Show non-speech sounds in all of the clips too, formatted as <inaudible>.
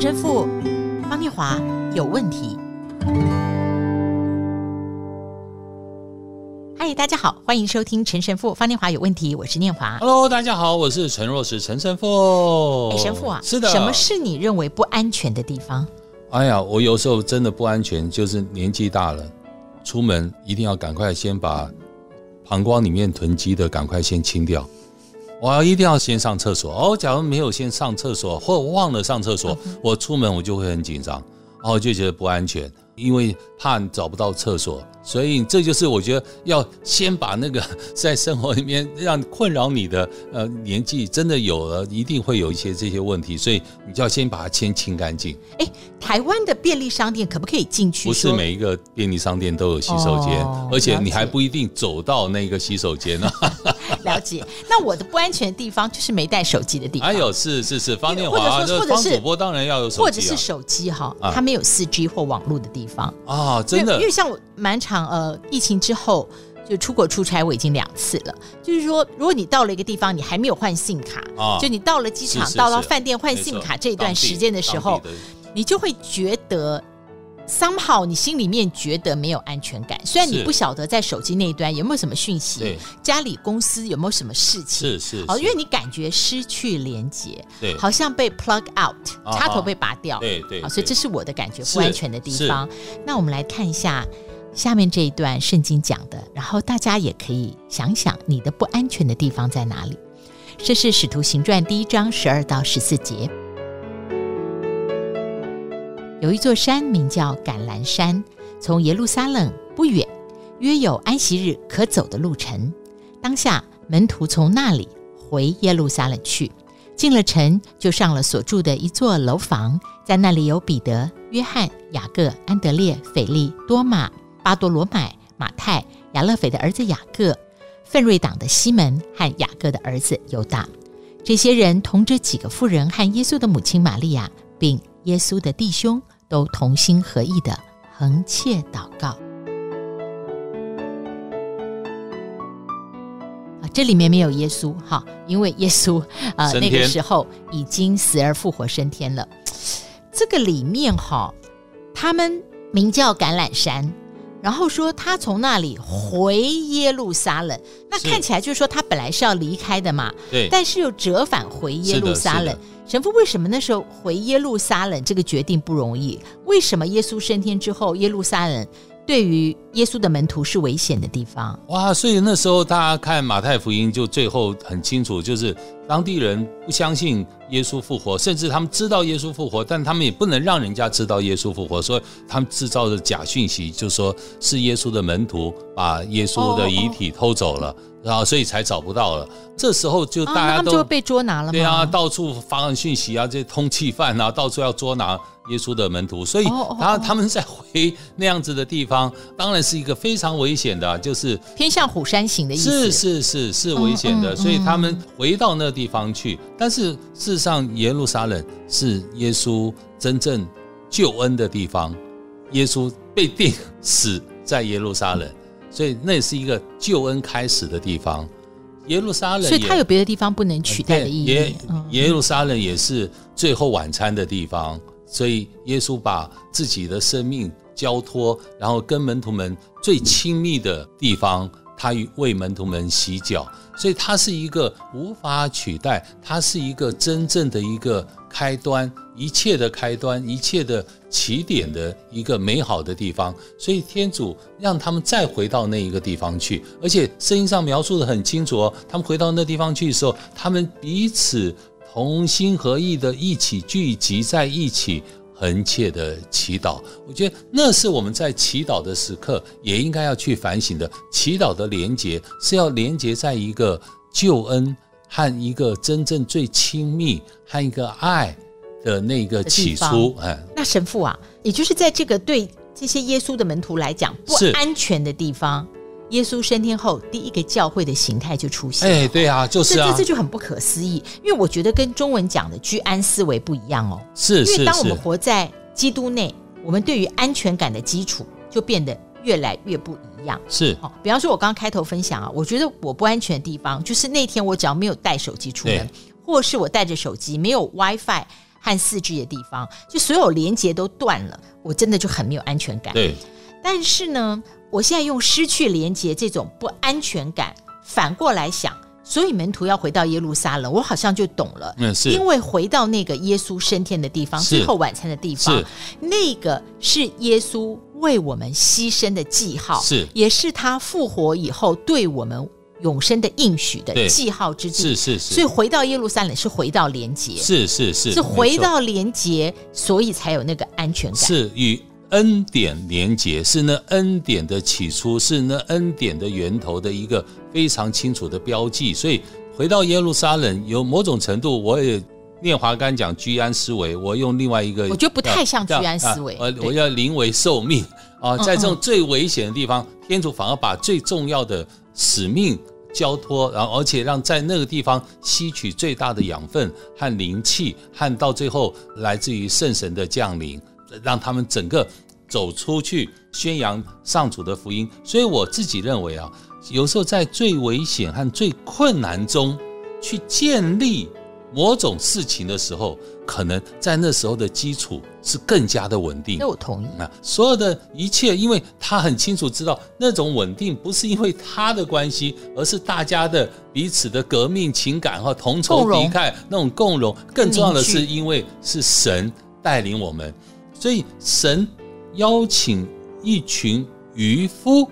陈神父方念华有问题。嗨，大家好，欢迎收听陈神父方念华有问题，我是念华。Hello，大家好，我是陈若石陈神父。哎，神父啊，是的，什么是你认为不安全的地方？哎呀，我有时候真的不安全，就是年纪大了，出门一定要赶快先把膀胱里面囤积的赶快先清掉。我要一定要先上厕所哦，假如没有先上厕所，或忘了上厕所，我出门我就会很紧张，然后就觉得不安全，因为怕找不到厕所。所以这就是我觉得要先把那个 <laughs> 在生活里面让困扰你的呃年纪真的有了，一定会有一些这些问题，所以你就要先把它先清干净。哎，台湾的便利商店可不可以进去？不是每一个便利商店都有洗手间，哦、而且你还不一定走到那个洗手间呢。了解。那我的不安全的地方就是没带手机的地方。还有是是是方念华，或者方主播当然要有手机、啊，或者是手机哈，它没有四 G 或网络的地方啊，真的。因为像我蛮常。呃，疫情之后就出国出差，我已经两次了。就是说，如果你到了一个地方，你还没有换 SIM 卡，啊、就你到了机场、是是是到了饭店换 SIM 卡这一段时间的时候，你就会觉得 somehow 你心里面觉得没有安全感。虽然你不晓得在手机那一端有没有什么讯息，家里公司有没有什么事情，是是，哦，因为你感觉失去连接，对，好像被 plug out，插头被拔掉，对对，所以这是我的感觉不安全的地方。那我们来看一下。下面这一段圣经讲的，然后大家也可以想想你的不安全的地方在哪里。这是《使徒行传》第一章十二到十四节。有一座山名叫橄榄山，从耶路撒冷不远，约有安息日可走的路程。当下门徒从那里回耶路撒冷去，进了城，就上了所住的一座楼房，在那里有彼得、约翰、雅各、安德烈、腓利、多马。巴多罗买、马太、亚勒斐的儿子雅各、奋锐党的西门和雅各的儿子犹大，这些人同着几个妇人和耶稣的母亲玛利亚，并耶稣的弟兄，都同心合意的恒切祷告。啊，这里面没有耶稣哈，因为耶稣啊、呃、那个时候已经死而复活升天了。这个里面哈，他们名叫橄榄山。然后说他从那里回耶路撒冷，那看起来就是说他本来是要离开的嘛，对，但是又折返回耶路撒冷。神父为什么那时候回耶路撒冷这个决定不容易？为什么耶稣升天之后，耶路撒冷对于耶稣的门徒是危险的地方？哇，所以那时候大家看马太福音就最后很清楚，就是。当地人不相信耶稣复活，甚至他们知道耶稣复活，但他们也不能让人家知道耶稣复活，所以他们制造的假讯息，就说是耶稣的门徒把耶稣的遗体偷走了，然后所以才找不到了。这时候就大家都就被捉拿了，对啊，到处发讯息啊，这通缉犯啊，到处要捉拿耶稣的门徒，所以然后他们在回那样子的地方，当然是一个非常危险的，就是偏向虎山行的意思，是是是是危险的，所以他们回到那。地方去，但是事实上，耶路撒冷是耶稣真正救恩的地方。耶稣被定死在耶路撒冷，<laughs> 所以那也是一个救恩开始的地方。耶路撒冷，所以它有别的地方不能取代的意义。耶耶路撒冷也是最后晚餐的地方，所以耶稣把自己的生命交托，然后跟门徒们最亲密的地方。他为门徒们洗脚，所以他是一个无法取代，他是一个真正的一个开端，一切的开端，一切的起点的一个美好的地方。所以天主让他们再回到那一个地方去，而且圣经上描述的很清楚哦，他们回到那地方去的时候，他们彼此同心合意的一起聚集在一起。恒切的祈祷，我觉得那是我们在祈祷的时刻也应该要去反省的。祈祷的连结是要连结在一个救恩和一个真正最亲密和一个爱的那个起初。哎，那神父啊，也就是在这个对这些耶稣的门徒来讲不安全的地方。耶稣升天后，第一个教会的形态就出现。哎，对啊，就是啊，这这就很不可思议。因为我觉得跟中文讲的居安思危不一样哦。是，因为当我们活在基督内，我们对于安全感的基础就变得越来越不一样。是，哦，比方说，我刚刚开头分享啊，我觉得我不安全的地方，就是那天我只要没有带手机出门，或是我带着手机没有 WiFi，和四 G 的地方，就所有连接都断了，我真的就很没有安全感。对。但是呢，我现在用失去连接这种不安全感，反过来想。所以门徒要回到耶路撒冷，我好像就懂了。嗯，是因为回到那个耶稣升天的地方，最后晚餐的地方，那个是耶稣为我们牺牲的记号，是也是他复活以后对我们永生的应许的记号之地。是是是。所以回到耶路撒冷是回到连结，是是是，是回到连结，所以才有那个安全感。是与。恩典连结是那恩典的起初，是那恩典的源头的一个非常清楚的标记。所以回到耶路撒冷，有某种程度，我也念华刚讲居安思危，我用另外一个，我觉得不太像居安思危。呃，我要临危受命啊，在这种最危险的地方，天主反而把最重要的使命交托，然后而且让在那个地方吸取最大的养分和灵气，和到最后来自于圣神的降临。让他们整个走出去宣扬上主的福音，所以我自己认为啊，有时候在最危险和最困难中去建立某种事情的时候，可能在那时候的基础是更加的稳定。那我同意啊，所有的一切，因为他很清楚知道那种稳定不是因为他的关系，而是大家的彼此的革命情感和同仇敌忾那种共荣。更重要的是，因为是神带领我们。所以神邀请一群渔夫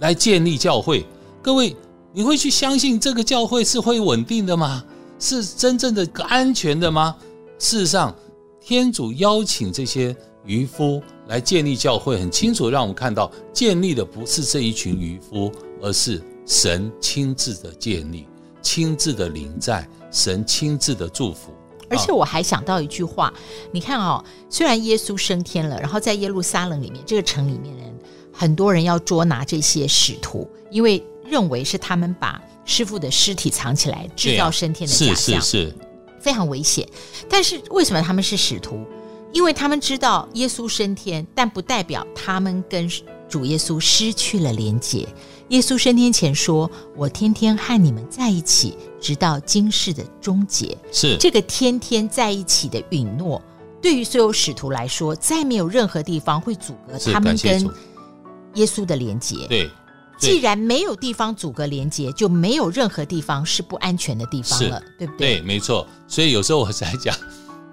来建立教会，各位，你会去相信这个教会是会稳定的吗？是真正的安全的吗？事实上，天主邀请这些渔夫来建立教会，很清楚让我们看到，建立的不是这一群渔夫，而是神亲自的建立，亲自的临在，神亲自的祝福。而且我还想到一句话，你看哦，虽然耶稣升天了，然后在耶路撒冷里面这个城里面人，很多人要捉拿这些使徒，因为认为是他们把师傅的尸体藏起来，制造升天的假象，是是是，非常危险。但是为什么他们是使徒？因为他们知道耶稣升天，但不代表他们跟主耶稣失去了连结。耶稣升天前说：“我天天和你们在一起，直到今世的终结。”是这个天天在一起的允诺，对于所有使徒来说，再没有任何地方会阻隔他们跟耶稣的连接。对，既然没有地方阻隔连接，就没有任何地方是不安全的地方了，对不对？对，没错。所以有时候我在讲。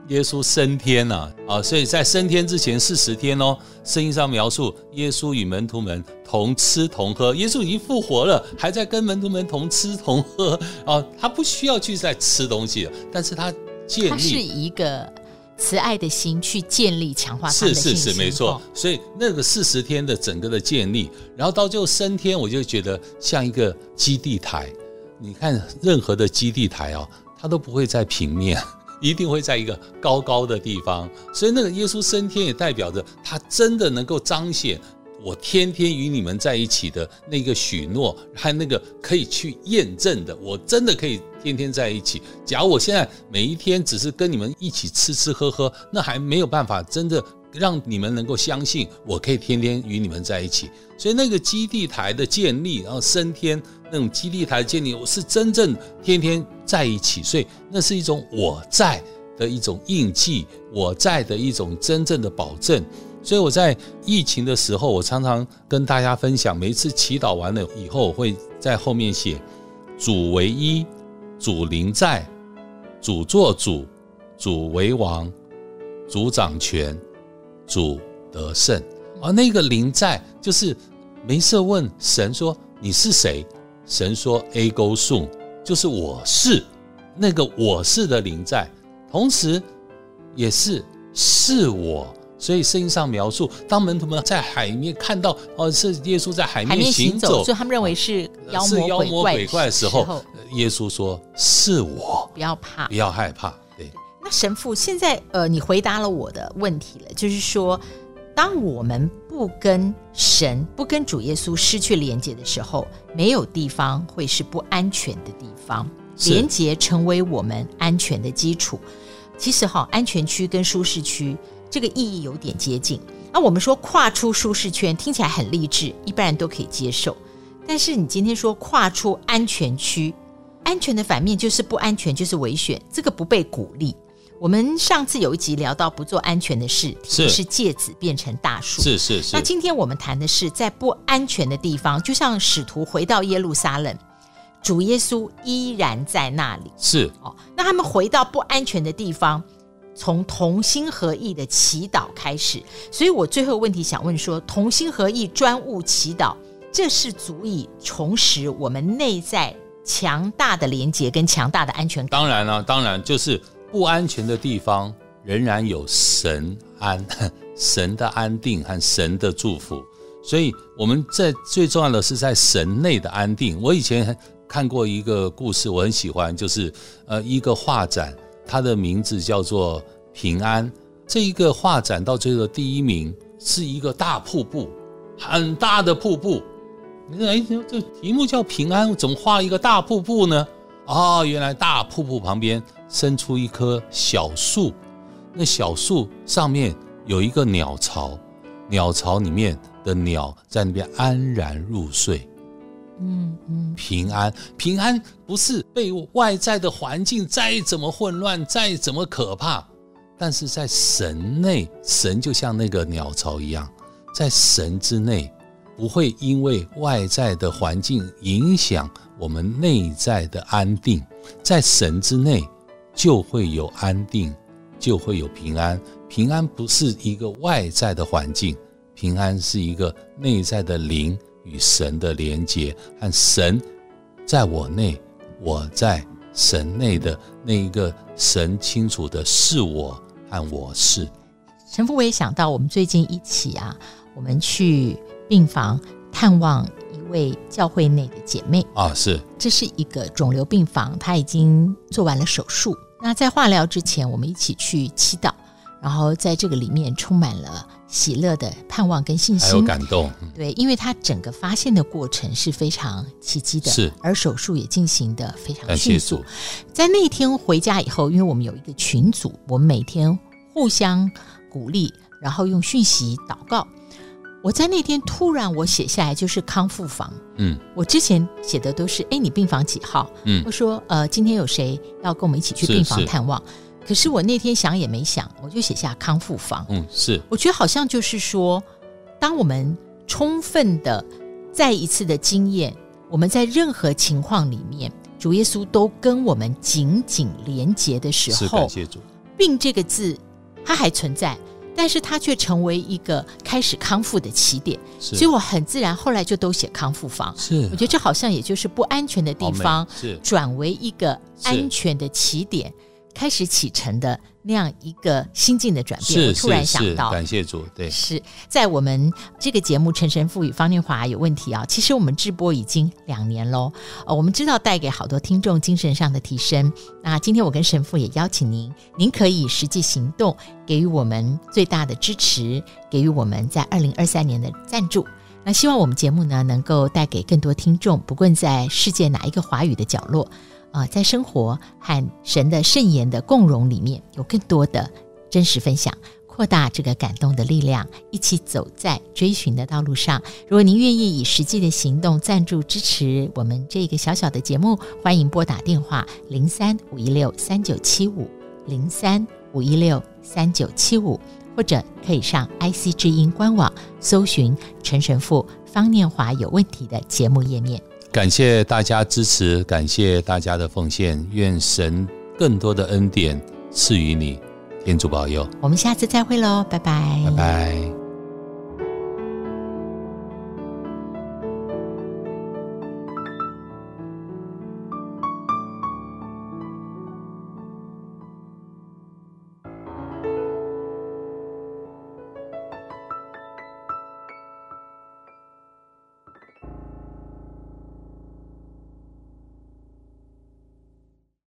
耶稣升天了啊，所以在升天之前四十天哦，圣经上描述耶稣与门徒们同吃同喝。耶稣已经复活了，还在跟门徒们同吃同喝啊，他不需要去再吃东西了，但是他建立他是一个慈爱的心去建立强化。是是是，没错。所以那个四十天的整个的建立，然后到最后升天，我就觉得像一个基地台。你看任何的基地台哦，它都不会在平面。一定会在一个高高的地方，所以那个耶稣升天也代表着他真的能够彰显我天天与你们在一起的那个许诺，还有那个可以去验证的，我真的可以天天在一起。假如我现在每一天只是跟你们一起吃吃喝喝，那还没有办法真的让你们能够相信我可以天天与你们在一起。所以那个基地台的建立，然后升天。那种基地台的建立，我是真正天天在一起，所以那是一种我在的一种印记，我在的一种真正的保证。所以我在疫情的时候，我常常跟大家分享，每一次祈祷完了以后，我会在后面写：主为一，主临在，主作主，主为王，主掌权，主得胜。而那个灵在，就是没事问神说：“你是谁？”神说：“A go sum，就是我是那个我是的灵在，同时也是是我。所以圣经上描述，当门徒们在海面看到哦，是耶稣在海面行走，所以他们认为是妖魔妖魔鬼怪的时候，耶稣说：是我，不要怕，不要害怕。对，那神父现在呃，你回答了我的问题了，就是说。”当我们不跟神、不跟主耶稣失去连接的时候，没有地方会是不安全的地方。连接成为我们安全的基础。其实哈，安全区跟舒适区这个意义有点接近。那我们说跨出舒适圈，听起来很励志，一般人都可以接受。但是你今天说跨出安全区，安全的反面就是不安全，就是危险，这个不被鼓励。我们上次有一集聊到不做安全的事，是是芥子变成大树，是是是。那今天我们谈的是在不安全的地方，就像使徒回到耶路撒冷，主耶稣依然在那里。是哦，那他们回到不安全的地方，从同心合意的祈祷开始。所以我最后问题想问说：同心合意专务祈祷，这是足以重拾我们内在强大的连结跟强大的安全感？当然了，当然就是。不安全的地方，仍然有神安、<laughs> 神的安定和神的祝福。所以我们在最重要的是在神内的安定。我以前看过一个故事，我很喜欢，就是呃一个画展，它的名字叫做《平安》。这一个画展到最后第一名是一个大瀑布，很大的瀑布。你说，哎，这题目叫平安，怎么画一个大瀑布呢？哦，原来大瀑布旁边。生出一棵小树，那小树上面有一个鸟巢，鸟巢里面的鸟在那边安然入睡。嗯嗯，平安平安不是被外在的环境再怎么混乱，再怎么可怕，但是在神内，神就像那个鸟巢一样，在神之内，不会因为外在的环境影响我们内在的安定，在神之内。就会有安定，就会有平安。平安不是一个外在的环境，平安是一个内在的灵与神的连结，和神在我内，我在神内的那一个神清楚的是我和我是。神父，我也想到我们最近一起啊，我们去病房探望一位教会内的姐妹啊，是，这是一个肿瘤病房，她已经做完了手术。那在化疗之前，我们一起去祈祷，然后在这个里面充满了喜乐的盼望跟信心，还有感动。对，因为他整个发现的过程是非常奇迹的，是，而手术也进行得非常迅速。在那天回家以后，因为我们有一个群组，我们每天互相鼓励，然后用讯息祷告。我在那天突然我写下来就是康复房，嗯，我之前写的都是哎，你病房几号？嗯，我说呃，今天有谁要跟我们一起去病房探望？是是，可是我那天想也没想，我就写下康复房。嗯，是，我觉得好像就是说，当我们充分的再一次的经验，我们在任何情况里面，主耶稣都跟我们紧紧连结的时候，感谢主，病这个字它还存在。但是它却成为一个开始康复的起点，所以我很自然后来就都写康复房。是，我觉得这好像也就是不安全的地方，是。转为一个安全的起点，开始启程的。那样一个心境的转变，我突然想到，感谢主，对，是在我们这个节目《陈神父与方念华有问题》啊。其实我们直播已经两年喽，呃，我们知道带给好多听众精神上的提升。那今天我跟神父也邀请您，您可以实际行动，给予我们最大的支持，给予我们在二零二三年的赞助。那希望我们节目呢，能够带给更多听众，不论在世界哪一个华语的角落。啊，在生活和神的圣言的共融里面，有更多的真实分享，扩大这个感动的力量，一起走在追寻的道路上。如果您愿意以实际的行动赞助支持我们这个小小的节目，欢迎拨打电话零三五一六三九七五零三五一六三九七五，或者可以上 IC 之音官网搜寻陈神父方念华有问题的节目页面。感谢大家支持，感谢大家的奉献，愿神更多的恩典赐予你，天主保佑。我们下次再会喽，拜拜，拜拜。